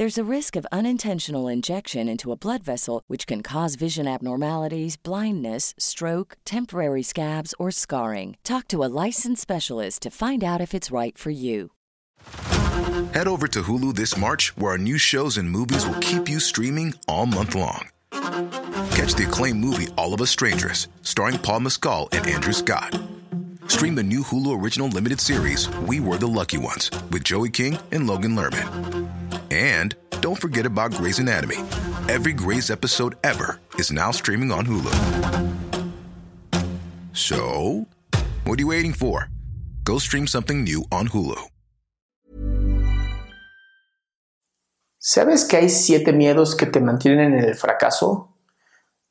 There's a risk of unintentional injection into a blood vessel, which can cause vision abnormalities, blindness, stroke, temporary scabs, or scarring. Talk to a licensed specialist to find out if it's right for you. Head over to Hulu this March, where our new shows and movies will keep you streaming all month long. Catch the acclaimed movie All of Us Strangers, starring Paul Mescal and Andrew Scott. Stream the new Hulu original limited series We Were the Lucky Ones with Joey King and Logan Lerman. And don't forget about Grey's Anatomy. Every Grey's episode ever is now streaming on Hulu. So, what are you waiting for? Go stream something new on Hulu. ¿Sabes que hay siete miedos que te mantienen en el fracaso?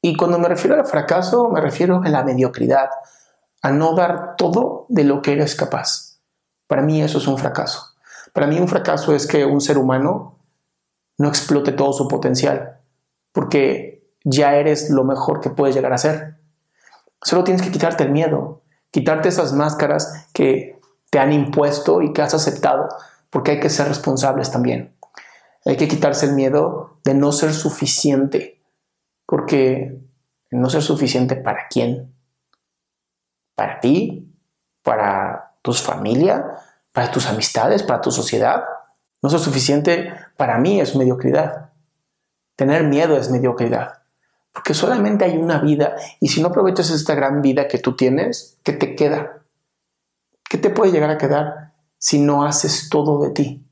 Y cuando me refiero al fracaso, me refiero a la mediocridad, a no dar todo de lo que eres capaz. Para mí eso es un fracaso. Para mí un fracaso es que un ser humano no explote todo su potencial, porque ya eres lo mejor que puedes llegar a ser. Solo tienes que quitarte el miedo, quitarte esas máscaras que te han impuesto y que has aceptado, porque hay que ser responsables también. Hay que quitarse el miedo de no ser suficiente, porque no ser suficiente para quién? ¿Para ti? ¿Para tu familia? ¿Para tus amistades? ¿Para tu sociedad? No ser suficiente para mí es mediocridad. Tener miedo es mediocridad. Porque solamente hay una vida y si no aprovechas esta gran vida que tú tienes, ¿qué te queda? ¿Qué te puede llegar a quedar si no haces todo de ti?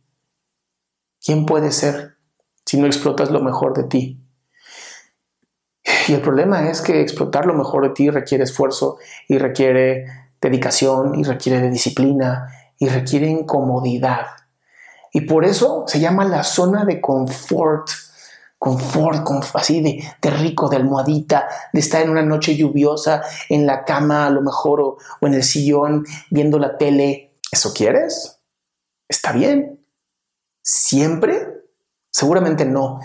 ¿Quién puede ser si no explotas lo mejor de ti? Y el problema es que explotar lo mejor de ti requiere esfuerzo y requiere dedicación y requiere de disciplina y requiere incomodidad. Y por eso se llama la zona de confort. Confort, así de, de, rico, de almohadita, de estar en una noche lluviosa en la cama a lo mejor o, o en el sillón viendo la tele. ¿Eso quieres? Está bien. ¿Siempre? Seguramente no.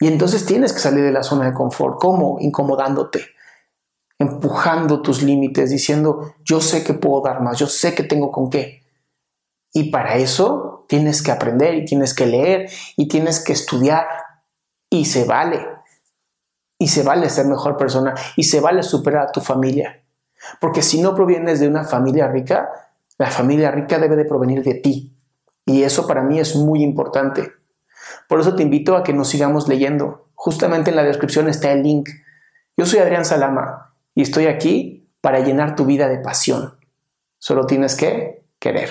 Y entonces tienes que salir de la zona de confort. ¿Cómo? Incomodándote, empujando tus límites, diciendo, yo sé que puedo dar más, yo sé que tengo con qué. Y para eso tienes que aprender y tienes que leer y tienes que estudiar. Y se vale. Y se vale ser mejor persona y se vale superar a tu familia. Porque si no provienes de una familia rica, la familia rica debe de provenir de ti. Y eso para mí es muy importante. Por eso te invito a que nos sigamos leyendo. Justamente en la descripción está el link. Yo soy Adrián Salama y estoy aquí para llenar tu vida de pasión. Solo tienes que querer.